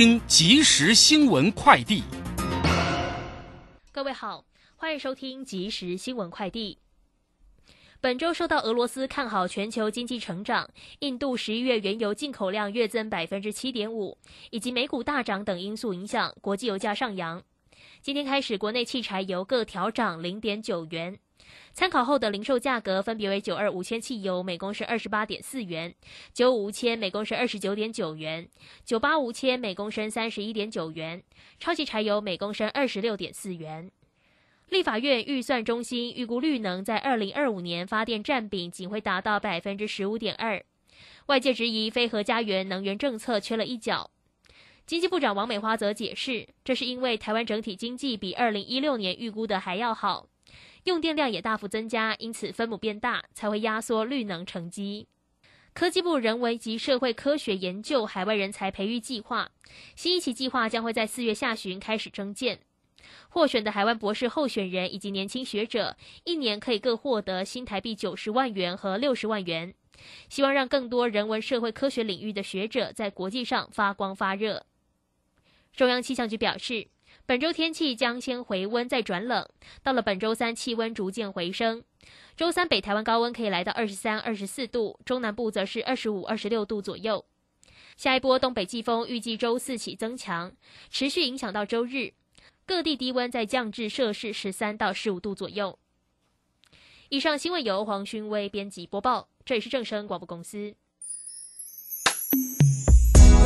听即时新闻快递。各位好，欢迎收听即时新闻快递。本周受到俄罗斯看好全球经济成长、印度十一月原油进口量月增百分之七点五，以及美股大涨等因素影响，国际油价上扬。今天开始，国内汽柴油各调涨零点九元。参考后的零售价格分别为：九二五千汽油每公升二十八点四元，九五无铅每公升二十九点九元，九八五千每公升三十一点九元，超级柴油每公升二十六点四元。立法院预算中心预估绿能在二零二五年发电占比仅会达到百分之十五点二，外界质疑非核家园能源政策缺了一角。经济部长王美花则解释，这是因为台湾整体经济比二零一六年预估的还要好。用电量也大幅增加，因此分母变大，才会压缩绿能成绩。科技部人文及社会科学研究海外人才培育计划新一期计划将会在四月下旬开始征件，获选的海外博士候选人以及年轻学者，一年可以各获得新台币九十万元和六十万元，希望让更多人文社会科学领域的学者在国际上发光发热。中央气象局表示。本周天气将先回温再转冷，到了本周三气温逐渐回升。周三北台湾高温可以来到二十三、二十四度，中南部则是二十五、二十六度左右。下一波东北季风预计周四起增强，持续影响到周日，各地低温再降至摄氏十三到十五度左右。以上新闻由黄勋威编辑播报，这里是正声广播公司。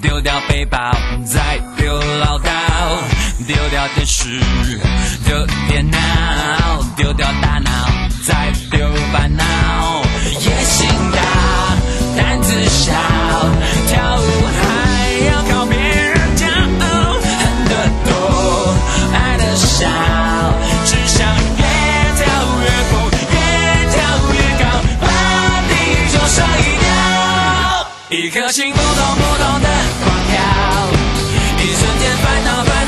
丢掉背包，再丢唠叨，丢掉电视，丢电脑。丢掉大脑，再丢烦恼。扑通扑通的狂跳，一瞬间烦恼烦恼烦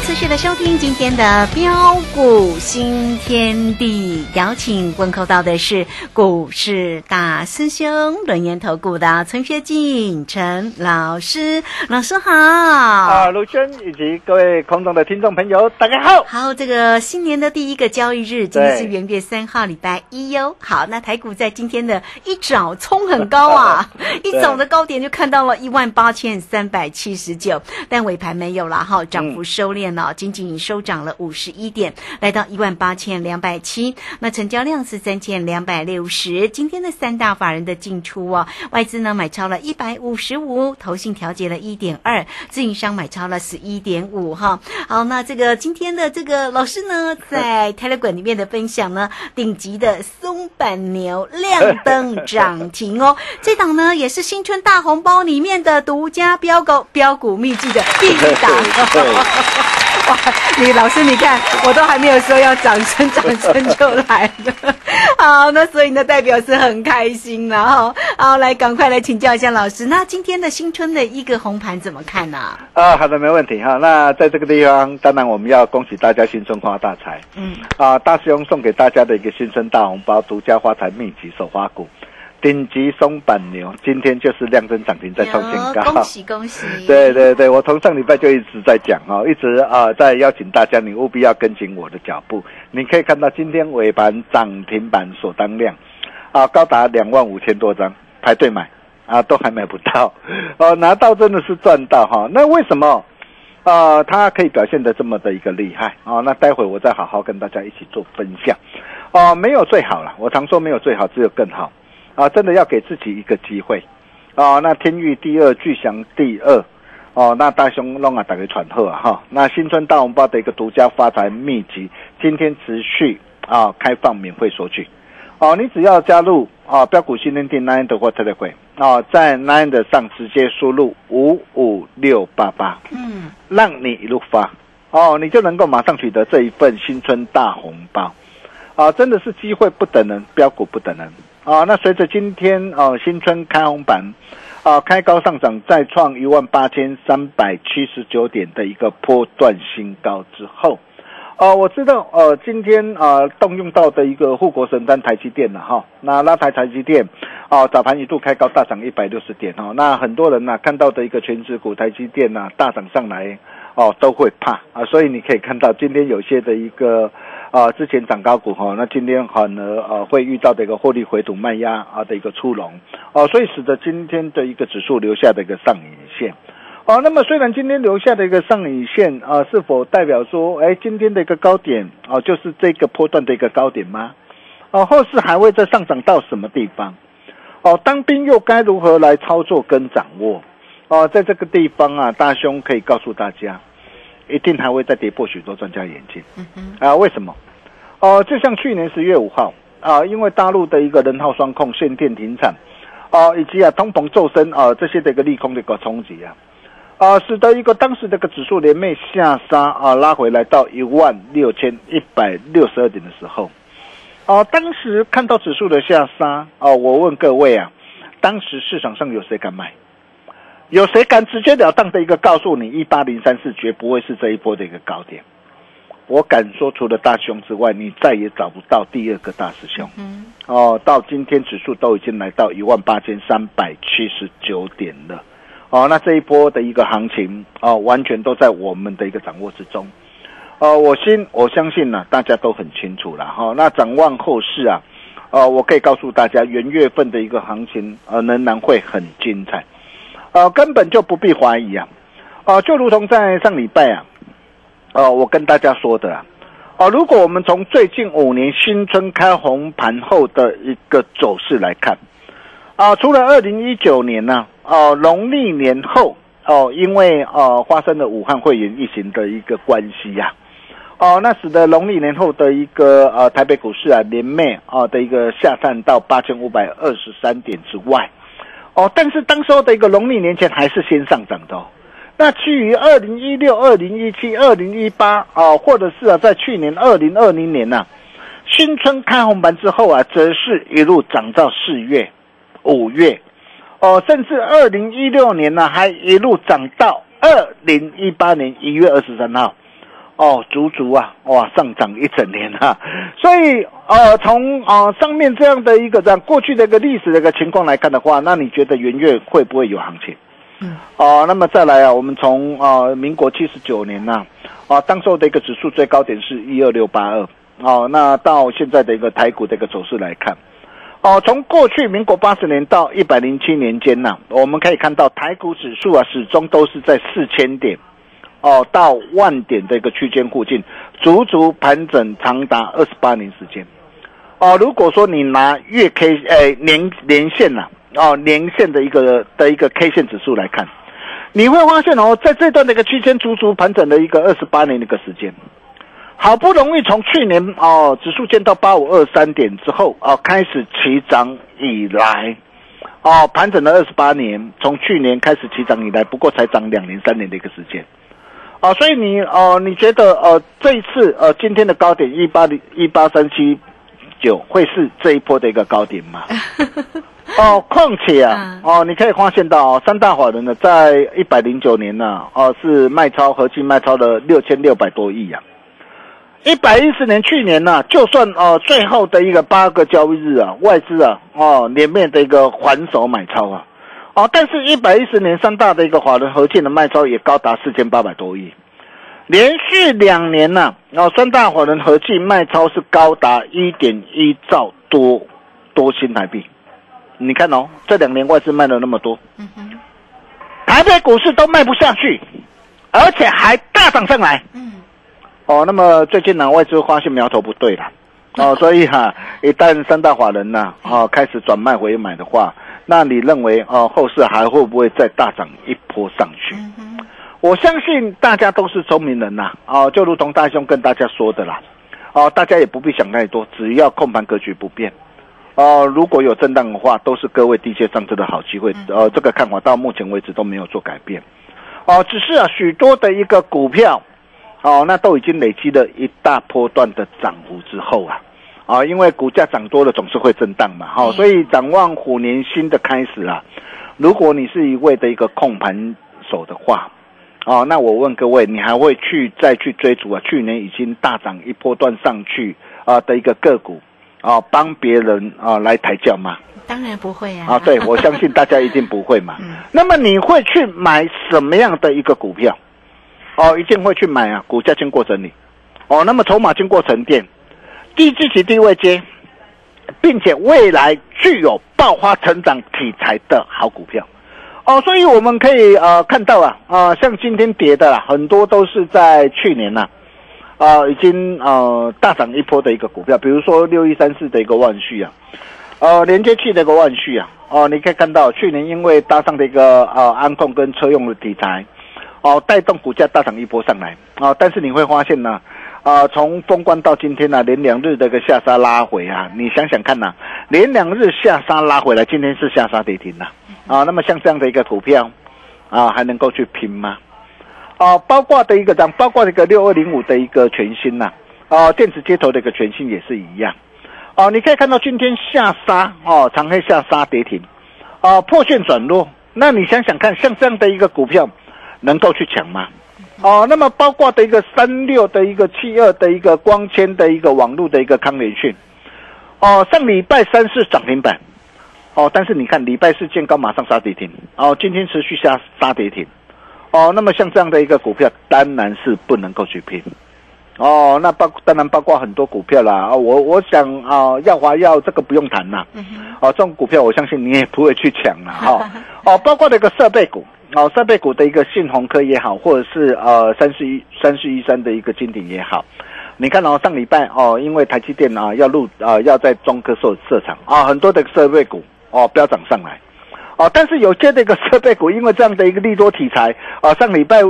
持续的收听今天的标股新天地，邀请问候到的是股市大师兄轮研投顾的陈学进陈老师，老师好。啊，卢轩以及各位空中的听众朋友，大家好。好，这个新年的第一个交易日，今天是元月三号，礼拜一哟。好，那台股在今天的一早冲很高啊，一早的高点就看到了一万八千三百七十九，但尾盘没有了哈，涨幅收敛了，仅仅收涨了五十一点，来到一万八千两百七。那成交量是三千两百六十。今天的三大法人的进出哦，外资呢买超了一百五十五，投信调节了一点二，自营商买超了十一点五哈。好，那这个今天的这个老师呢，在 Telegram 里面的分享呢，顶级的松板牛亮灯涨停哦，这档呢也是新春大红包里面的独家标股标股秘籍的第一档。哇，你老师，你看我都还没有说要掌声，掌声就来了。好，那所以呢，代表是很开心了哈。好，来赶快来请教一下老师，那今天的新春的一个红盘怎么看呢？啊，好的，没问题哈。那在这个地方，当然我们要恭喜大家新春发大财。嗯，啊，大师兄送给大家的一个新春大红包，独家发财秘籍手花股。顶级松板牛今天就是量增涨停，再创新高，恭喜恭喜！对对对，我从上礼拜就一直在讲哦，一直啊在邀请大家，你务必要跟紧我的脚步。你可以看到今天尾盘涨停板锁单量啊，高达两万五千多张，排队买啊，都还买不到 哦，拿到真的是赚到哈。那为什么啊？它可以表现的这么的一个厉害啊？那待会我再好好跟大家一起做分享哦。没有最好了，我常说没有最好，只有更好。啊，真的要给自己一个机会，啊，那天域第二，巨祥第二，哦，那大雄弄啊，打给传贺啊，哈，那新春大红包的一个独家发财秘籍，今天持续啊开放免费索取，哦，你只要加入啊标股新天地 nine 的或特别会，哦，在 nine 的上直接输入五五六八八，嗯，让你一路发，哦，你就能够马上取得这一份新春大红包，啊，真的是机会不等人，标股不等人。啊，那随着今天啊新春开红盘，啊开高上涨，再创一万八千三百七十九点的一个波段新高之后，哦，我知道呃今天啊动用到的一个护国神丹台积电了哈，那拉抬台积电，哦早盘一度开高大涨一百六十点哦，那很多人呢看到的一个全指股台积电呐大涨上来哦都会怕啊，所以你可以看到今天有些的一个。啊，之前涨高股哈，那今天可能呃会遇到的一个获利回吐卖压啊的一个出笼，哦，所以使得今天的一个指数留下的一个上影线，哦，那么虽然今天留下的一个上影线啊，是否代表说，哎，今天的一个高点哦，就是这个波段的一个高点吗？哦，后市还会再上涨到什么地方？哦，当兵又该如何来操作跟掌握？哦，在这个地方啊，大兄可以告诉大家。一定还会再跌破许多专家眼镜，啊？为什么？哦，就像去年十月五号啊，因为大陆的一个人号双控、限电停产，啊，以及啊通膨骤升啊这些的一个利空的一个冲击啊，啊，使得一个当时这个指数连袂下杀啊，拉回来到一万六千一百六十二点的时候，啊，当时看到指数的下杀啊，我问各位啊，当时市场上有谁敢买？有谁敢直截了当的一个告诉你，一八零三四绝不会是这一波的一个高点？我敢说，除了大兄之外，你再也找不到第二个大师兄。嗯，哦，到今天指数都已经来到一万八千三百七十九点了。哦，那这一波的一个行情，哦，完全都在我们的一个掌握之中。哦，我心我相信呢，大家都很清楚了。哈，那展望后市啊，哦，我可以告诉大家，元月份的一个行情，呃，仍然会很精彩。呃，根本就不必怀疑啊！啊，就如同在上礼拜啊，呃，我跟大家说的啊，啊，如果我们从最近五年新春开红盘后的一个走势来看，啊，除了二零一九年呢，哦，农历年后哦，因为呃发生了武汉肺炎疫情的一个关系呀，哦，那使得农历年后的一个呃台北股市啊连袂啊的一个下探到八千五百二十三点之外。哦，但是当时候的一个农历年前还是先上涨的。哦那至于二零一六、二零一七、二零一八啊，或者是啊，在去年二零二零年呐，新春开红盘之后啊，则是一路涨到四月、五月，哦，甚至二零一六年呢，还一路涨到二零一八年一月二十三号。哦，足足啊，哇，上涨一整年啊！所以，呃，从呃上面这样的一个这样过去的一个历史的一个情况来看的话，那你觉得元月会不会有行情？嗯，哦，那么再来啊，我们从啊民国七十九年呐，啊当时候的一个指数最高点是一二六八二，哦，那到现在的一个台股的一个走势来看，哦，从过去民国八十年到一百零七年间呐，我们可以看到台股指数啊始终都是在四千点。哦到万点的一个区间附近，足足盘整长达二十八年时间。哦，如果说你拿月 K 诶年年线呐、哦年线的一个的一个 K 线指数来看，你会发现哦，在这段的一个区间足足盘整了一个二十八年的一个时间。好不容易从去年哦指数见到八五二三点之后哦开始起涨以来，哦盘整了二十八年，从去年开始起涨以来，不过才涨两年三年的一个时间。哦，所以你哦，你觉得呃这一次呃今天的高点一八零一八三七九会是这一波的一个高点吗？哦，况且啊，哦，你可以发现到哦，三大法人呢，在一百零九年呢、哦是卖超合计卖超了六千六百多亿啊。一百一十年去年呢、就算哦最后的一个八个交易日啊，外资啊哦连面的一个还手买超啊，哦，但是一百一十年三大的一个华人合计的卖超也高达四千八百多亿，连续两年呢、哦三大华人合计卖超是高达一点一兆多多新台币，你看哦，这两年外资卖了那么多，嗯台北股市都卖不下去，而且还大涨上来。嗯。哦，那么最近呢，外资发现苗头不对了，哦，所以哈、一旦三大法人呐、哦，开始转卖回买的话，那你认为哦，后市还会不会再大涨一波上去？我相信大家都是聪明人呐、哦，就如同大兄跟大家说的啦，哦，大家也不必想太多，只要控盘格局不变。哦，如果有震荡的话，都是各位低阶上车的好机会。呃，这个看法到目前为止都没有做改变。哦，只是啊，许多的一个股票，哦，那都已经累积了一大波段的涨幅之后啊，啊，因为股价涨多了总是会震荡嘛，哈、所以展望虎年新的开始啊，如果你是一位的一个控盘手的话，哦，那我问各位，你还会去再去追逐啊？去年已经大涨一波段上去啊的一个个股啊，帮别人啊来抬轿吗？当然不会啊。啊，对，我相信大家一定不会嘛。那么你会去买什么样的一个股票？哦，一定会去买啊，股价经过整理，哦，那么筹码经过沉淀，低基期低位接，并且未来具有爆发成长题材的好股票。哦，所以我们可以呃看到啊啊、像今天跌的、很多都是在去年呐、啊，已经呃大涨一波的一个股票，比如说六一三四的一个万旭啊，呃连接器的一个万旭啊，哦、你可以看到去年因为搭上的一个呃安控跟车用的题材，哦带动股价大涨一波上来啊、但是你会发现呢。从封关到今天呢、连两日的一个下杀拉回啊，你想想看呐、连两日下杀拉回来，今天是下杀跌停了啊。那么像这样的一个股票啊，还能够去拼吗？啊，包括的一个涨，包括这个六二零五的一个全新呐、啊，电子接头的一个全新也是一样。哦、你可以看到今天下杀哦，长黑下杀跌停，啊，破线转弱。那你想想看，像这样的一个股票，能够去抢吗？哦，那么包括的一个三六的一个七二的一个光纤的一个网络的一个康联讯，哦，上礼拜三是涨停板，哦，但是你看礼拜四见高马上杀跌停，哦，今天持续下杀跌停，哦，那么像这样的一个股票，当然是不能够去拼。哦，那包当然包括很多股票啦，啊、我我想啊，耀华药这个不用谈啦，哦，这种股票我相信你也不会去抢啦，哈、哦，包括那个设备股，哦，设备股的一个信鸿科也好，或者是呃三四一三四一三的一个金鼎也好，你看哦，上礼拜哦，因为台积电啊要入啊要在中科设设厂啊，很多的设备股哦飙涨上来，哦，但是有些这个设备股因为这样的一个利多题材啊，上礼拜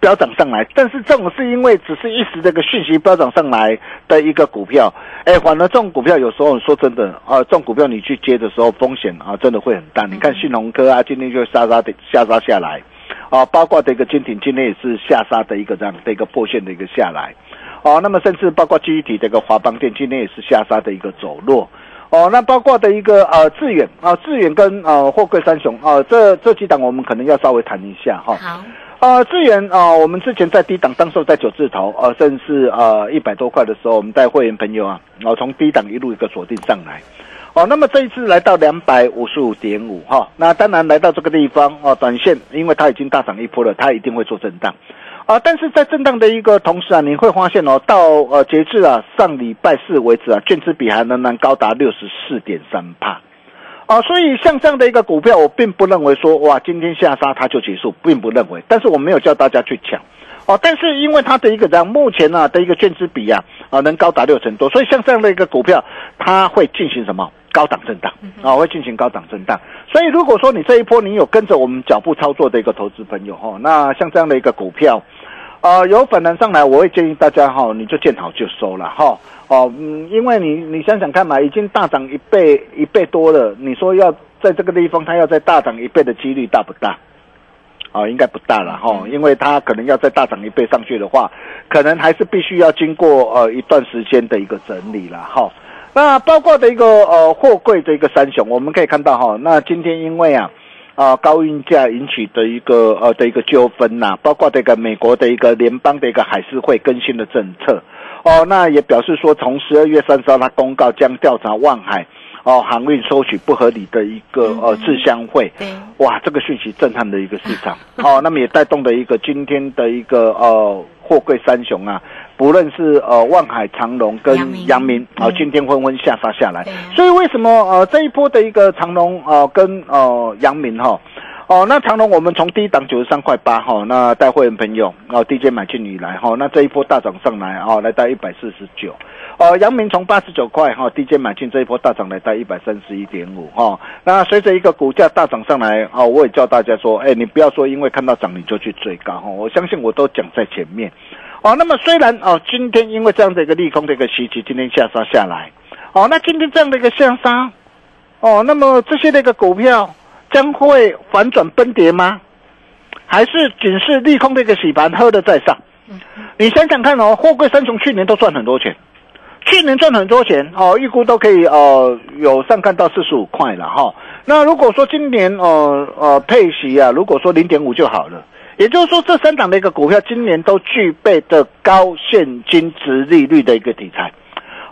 飙涨上来，但是这种是因为只是一时这个讯息飙涨上来的一个股票，哎，反而这种股票有时候说真的啊，这种股票你去接的时候风险啊真的会很大。你看信鸿科啊，今天就杀杀的下杀下来，啊，包括这个金鼎今天也是下杀的一个这样的一个破线的一个下来，哦，那么甚至包括记忆体这个华邦电今天也是下杀的一个走弱。哦，那包括的一个呃致远啊，致远跟呃货柜三雄啊，这这几档我们可能要稍微谈一下哈。好，呃，资源啊、我们之前在低档，当时候在九字头，呃，甚至呃一百多块的时候，我们带会员朋友啊，哦、从低档一路一个锁定上来，哦，那么这一次来到两百五十五点五哈，那当然来到这个地方哦，短线因为它已经大涨一波了，它一定会做震荡。啊，但是在震荡的一个同时啊，你会发现哦，到呃截至啊上礼拜四为止啊，券资比还仍然高达六十四点三帕。啊，所以像这样的一个股票，我并不认为说哇，今天下杀它就结束，并不认为。但是我没有叫大家去抢，哦，但是因为它的一个这样目前呢、的一个券资比啊啊能高达六成多，所以像这样的一个股票，它会进行什么高档震荡啊，会进行高档震荡。所以如果说你这一波你有跟着我们脚步操作的一个投资朋友哈，那像这样的一个股票。呃，有反弹上来，我会建议大家哈，你就见好就收了哈。哦，嗯，因为你你想想看嘛，已经大涨一倍一倍多了，你说要在这个地方它要再大涨一倍的几率大不大？哦，应该不大了哈，因为它可能要再大涨一倍上去的话，可能还是必须要经过呃一段时间的一个整理了哈。那包括的一个呃货柜的一个三雄，我们可以看到哈，那今天因为啊。啊，高运价引起的一个呃的一个纠纷呐、包括这个美国的一个联邦的一个海事会更新的政策，哦，那也表示说，从十二月三十号，他公告将调查万海哦航运收取不合理的一个呃自相会，对，哇，这个讯息震撼的一个市场。哦，那么也带动的一个今天的一个呃货柜三雄啊，不论是呃万海、长隆跟阳明阳明，啊、嗯今天纷纷下杀下来所以为什么呃这一波的一个长隆呃跟呃阳明哈？哦，那长隆我们从低档九十三块八哈，那带会员朋友哦，DJ 买进以来哈，那这一波大涨上来哦，来到一百四十九。哦，阳明从八十九块哈，DJ 买进这一波大涨来到一百三十一点五哈。那随着一个股价大涨上来哦，我也叫大家说，哎，你不要说因为看到涨你就去追高哈，我相信我都讲在前面。哦，那么虽然哦，今天因为这样的一个利空的一个袭击，今天下杀下来，哦，那今天这样的一个下杀，哦，那么这些那个股票将会反转崩跌吗？还是仅是利空的一个洗盘，喝的在上？你想想看哦，货柜三雄去年都赚很多钱，去年赚很多钱哦，预估都可以呃有上看到四十五块了哈、那如果说今年呃呃配息啊，如果说零点五就好了，也就是说这三档的一个股票今年都具备的高现金值利率的一个题材。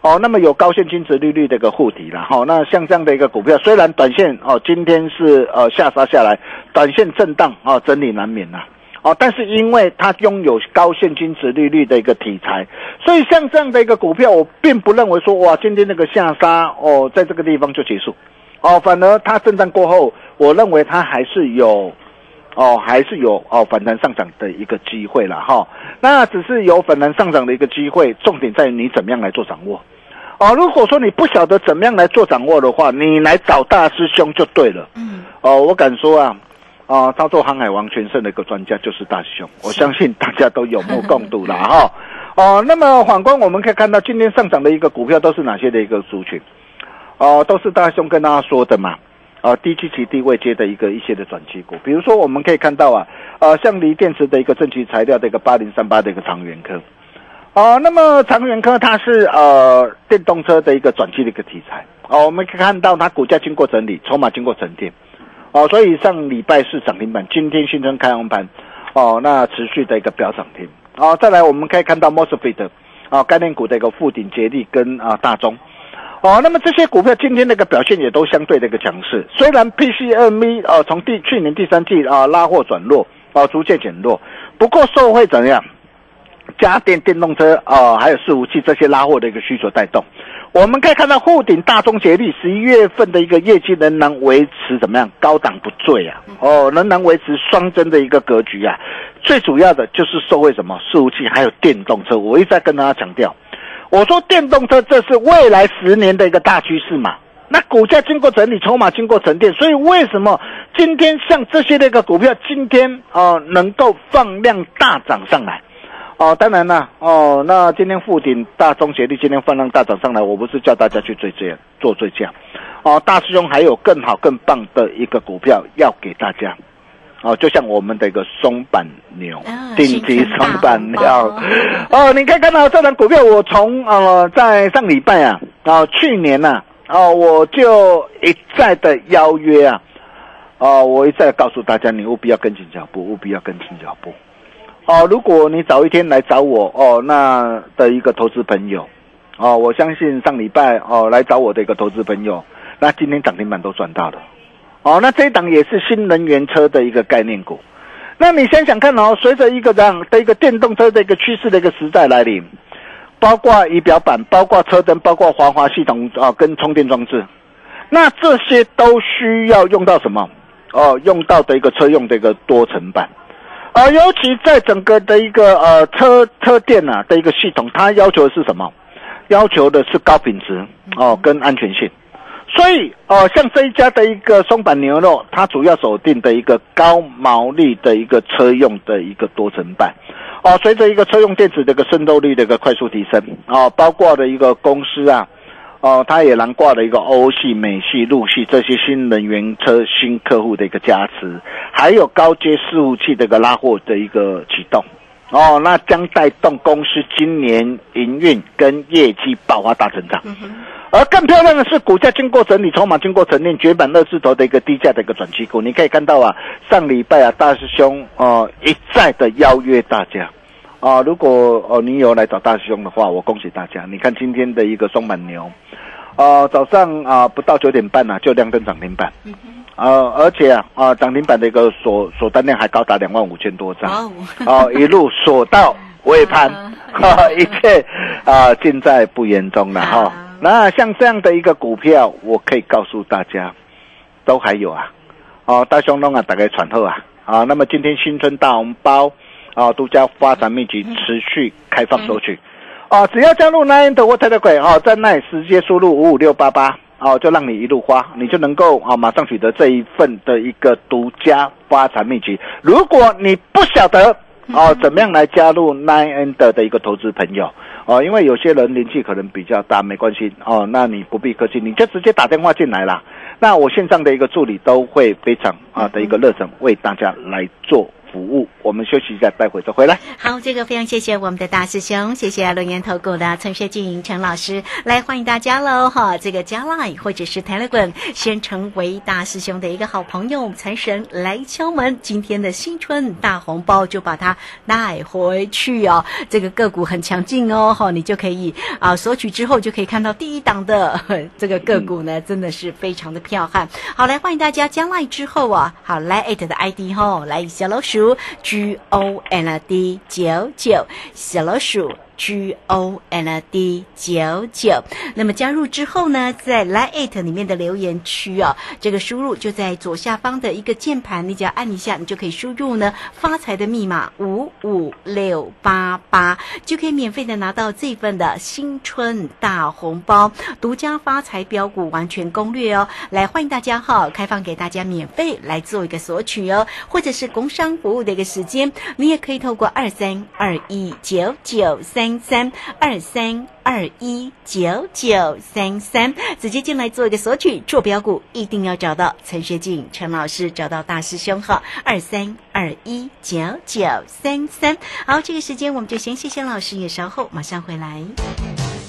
哦，那么有高现金值利率的一个护体了哈、那像这样的一个股票，虽然短线哦今天是呃下杀下来，短线震荡哦整理难免呐、哦，但是因为它拥有高现金值利率的一个题材，所以像这样的一个股票，我并不认为说哇今天那个下杀哦在这个地方就结束，哦，反而它震荡过后，我认为它还是有。哦，还是有哦反弹上涨的一个机会了哈。那只是有反弹上涨的一个机会，重点在于你怎么样来做掌握。哦，如果说你不晓得怎么样来做掌握的话，你来找大师兄就对了。嗯，哦，我敢说啊，啊，操作航海王全胜的一个专家就是大师兄，我相信大家都有目共睹了 哈。哦，那么反观我们可以看到今天上涨的一个股票都是哪些的一个族群？哦，都是大师兄跟大家说的嘛。啊，低基期低位接的一个一些的转机股，比如说我们可以看到啊，呃，像锂电池的一个正极材料的一个八零三八的一个长源科，哦、那么长源科它是呃电动车的一个转机的一个题材，哦，我们可以看到它股价经过整理，筹码经过沉淀，哦，所以上礼拜是涨停板，今天新增开红盘，哦，那持续的一个飙涨停，哦，再来我们可以看到 Mosfet 的啊概念股的一个富鼎、捷力跟啊大中。哦，那么这些股票今天那个表现也都相对的一个强势，虽然 PCME 呃从第去年第三季啊、拉货转弱啊、逐渐减弱，不过受惠怎样？家电、电动车啊、还有伺服器这些拉货的一个需求带动，我们可以看到沪顶、大中捷力十一月份的一个业绩仍然维持怎么样高档不坠啊？哦，仍然维持双增的一个格局啊。最主要的就是受惠什么伺服器还有电动车，我一直在跟大家强调。我说电动车这是未来十年的一个大趋势嘛。那股价经过整理，筹码经过沉淀，所以为什么今天像这些那个股票，今天啊、呃能够放量大涨上来？哦，当然了，哦，那今天富鼎、大中协力今天放量大涨上来，我不是叫大家去追这做追价，哦，大师兄还有更好更棒的一个股票要给大家。哦，就像我们的一个松板牛啊，顶级松板红牛，哦，你可以看到这档股票，我从呃在上礼拜啊，啊、去年呐、哦，我就一再的邀约啊，哦，我一再告诉大家，你务必要跟紧脚步，务必要跟紧脚步。哦，如果你早一天来找我哦，那的一个投资朋友，哦，我相信上礼拜哦来找我的一个投资朋友，那今天涨停板都赚到了。哦，那这一档也是新能源车的一个概念股。那你想想看哦，随着一个这样的一个电动车的一个趋势的一个时代来临，包括仪表板、包括车灯、包括防滑系统啊、跟充电装置，那这些都需要用到什么？哦，用到的一个车用的一个多层板。呃，尤其在整个的一个呃车车电啊的一个系统，它要求的是什么？要求的是高品质哦，跟安全性。所以哦，像这一家的一个松板牛肉，它主要锁定的一个高毛利的一个车用的一个多层板。哦，随着一个车用电子的一个渗透率的一个快速提升，哦，包括的一个公司啊，哦，它也囊括了一个欧系、美系、陆系这些新能源车新客户的一个加持，还有高阶伺服器的一个拉货的一个启动。哦，那将带动公司今年营运跟业绩爆发大成长。而更漂亮的是，股价经过整理，筹码经过沉淀，绝版二字头的一个低价的一个转机股。你可以看到啊，上礼拜啊，大师兄哦一再的邀约大家啊，如果哦你有来找大师兄的话，我恭喜大家。你看今天的一个松板牛，呃，早上啊不到九点半啊就亮灯涨停板，呃，而且啊啊涨停板的一个锁锁单量还高达两万五千多张，哦，一路锁到尾盘，哈，一切啊尽在不言中了哈。那像这样的一个股票，我可以告诉大家，都还有啊，哦，大熊东啊，大概传后啊，啊，那么今天新春大红包，啊，独家发展秘籍持续开放收取，啊，只要加入 Nine 的 Water 的鬼。哦，在那直接输入五五六八八，哦，就让你一路花，你就能够啊，马上取得这一份的一个独家发财秘籍。如果你不晓得哦，怎么样来加入 Nine N 的的一个投资朋友？哦，因为有些人年纪可能比较大，没关系哦，那你不必客气，你就直接打电话进来啦。那我线上的一个助理都会非常啊的一个热忱为大家来做。服务，我们休息一下，待会再回来。好，这个非常谢谢我们的大师兄，谢谢龙岩投顾的陈学静陈老师，来欢迎大家喽哈！这个加拉或者是 telegram，先成为大师兄的一个好朋友，财神来敲门，今天的新春大红包就把它带回去哦。这个个股很强劲哦，哈，你就可以啊索取之后就可以看到第一档的这个个股呢，真的是非常的彪悍。好，来欢迎大家加 line 之后啊，好来艾特的 ID 哈，来小老鼠。G O N D 九九小老鼠。G O N D 九九，那么加入之后呢，在 Lite 里面的留言区哦，这个输入就在左下方的一个键盘，你只要按一下，你就可以输入呢发财的密码五五六八八，就可以免费的拿到这份的新春大红包，独家发财标股完全攻略哦。来，欢迎大家哈，开放给大家免费来做一个索取哦，或者是工商服务的一个时间，你也可以透过二三二一九九三。三二三二一九九三三，直接进来做一个索取，坐标股一定要找到陈学静陈老师，找到大师兄哈二三二一九九三三。好，这个时间我们就先谢谢老师，也稍后马上回来。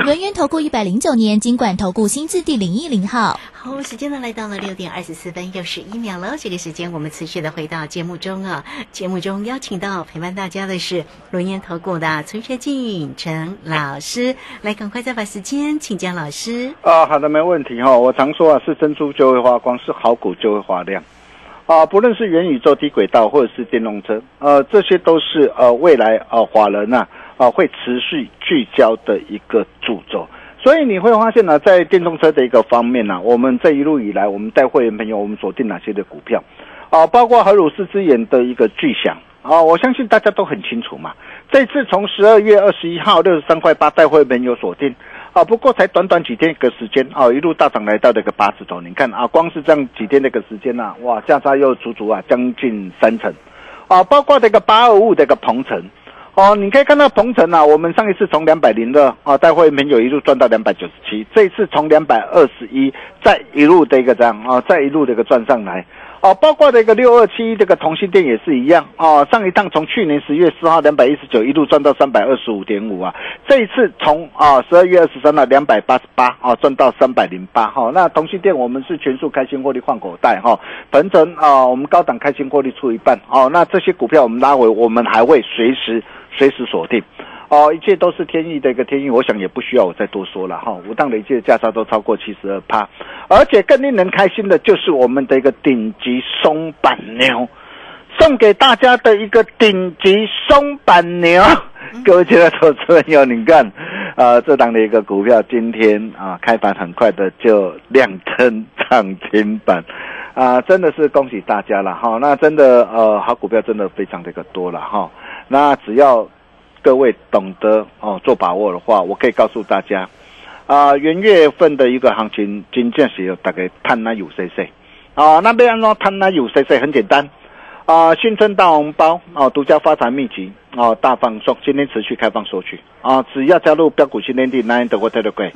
轮源投顾一百零九年金管投顾新字第零一零号，好，时间呢来到了六点二十四分又十一秒了。这个时间我们持续的回到节目中啊，节目中邀请到陪伴大家的是轮源投顾的陈学静陈老师，来赶快再把时间请江老师。啊，好的，没问题哈。我常说啊，是珍珠就会发光，是好股就会发亮。啊，不论是元宇宙、低轨道或者是电动车，呃，这些都是呃未来呃华人呐。啊，啊会持续聚焦的一个主轴，所以你会发现呢，在电动车的一个方面呢，我们这一路以来，我们带会员朋友，我们锁定哪些的股票，啊，包括荷鲁斯之眼的一个巨响，啊，我相信大家都很清楚嘛。这次从十二月二十一号六十三块八带会员朋友锁定，啊，不过才短短几天一个时间啊，一路大涨来到这个八字头。你看啊，光是这样几天那个时间呐、哇，价差又足足啊将近三成啊，包括这个八二五这个鹏程。哦，你可以看到同城啊，我们上一次从两百零二啊，带会朋友一路赚到两百九十七，这一次从两百二十一，再一路的一个这样啊，再一路的一个赚上来。哦，包括这个六二七这个同性店也是一样哦，上一趟从去年十月四号两百一十九一路赚到三百二十五点五啊，这一次从啊十二月二十三号两百八十八啊赚到三百零八哈，那同性店我们是全数开新获利换口袋哈，本程啊我们高档开新获利出一半哦，那这些股票我们拉回，我们还会随时随时锁定。哦，一切都是天意的一个天意，我想也不需要我再多说了哈。五档累计的价差都超过七十二趴，而且更令人开心的就是我们的一个顶级松板牛，送给大家的一个顶级松板牛。各位亲爱的投资朋友，你看，呃，这档的一个股票今天啊开盘很快的就亮灯涨停板，啊，真的是恭喜大家了哈。那真的呃好股票真的非常的一个多了哈。那只要各位懂得哦做把握的话，我可以告诉大家，啊、元月份的一个行情，真正是有大概探那有 CC，啊，那边说探那有 CC 很简单，啊、新春大红包哦，独家发财秘籍哦，大放送，今天持续开放索取。啊，只要加入标股新天地 Nine 的或 Telegram，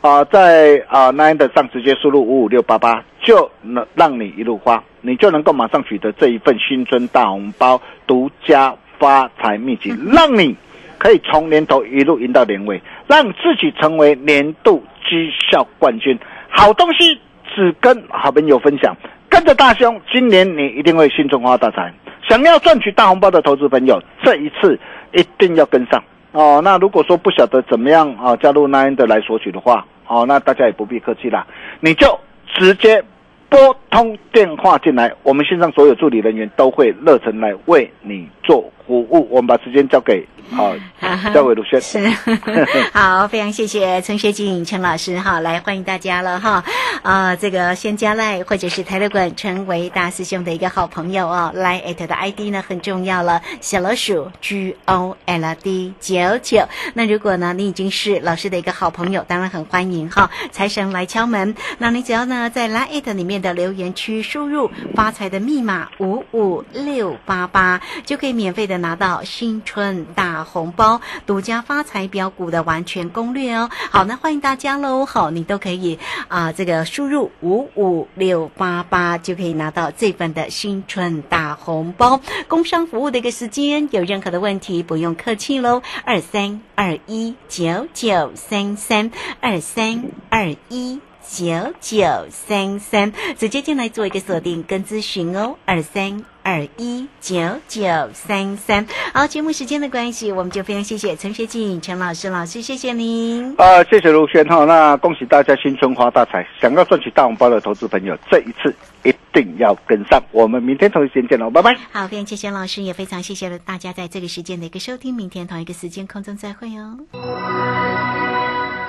啊，在啊 Nine 的上直接输入五五六八八，就能让你一路花，你就能够马上取得这一份新春大红包独家发财秘籍，让你。可以从年头一路赢到年尾，让自己成为年度绩效冠军。好东西只跟好朋友分享，跟着大兄，今年你一定会新春发大财。想要赚取大红包的投资朋友，这一次一定要跟上哦。那如果说不晓得怎么样啊加入 Nine 的来索取的话，哦，那大家也不必客气啦，你就直接拨通电话进来，我们线上所有助理人员都会热忱来为你做服务。我们把时间交给好、交给卢轩。是，好，非常谢谢陈学景陈老师哈，来欢迎大家了哈，啊、这个先加赖或者是台乐馆成为大师兄的一个好朋友哦，来艾特的 ID 呢很重要了，小老鼠 G O L D 九九。那如果呢你已经是老师的一个好朋友，当然很欢迎哈，财神来敲门，那你只要呢在 Line 艾特里面的留言区输入发财的密码五五六八八，就可以免费的拿到新春大红包，独家发财标股的完全攻略哦。好，那欢迎大家喽，好，你都可以啊、这个输入五五六八八就可以拿到这份的新春大红包。工商服务的一个时间，有任何的问题不用客气喽，二三二一九九三三二三二一。九九三三，直接进来做一个锁定跟咨询哦，二三二一九九三三。好，节目时间的关系，我们就非常谢谢陈学静陈老师老师，谢谢您。啊，谢谢卢轩哈，那恭喜大家新春发大财！想要赚取大红包的投资朋友，这一次一定要跟上。我们明天同一时间见喽，拜拜。好，非常谢谢老师，也非常谢谢了大家在这个时间的一个收听，明天同一个时间空中再会哦。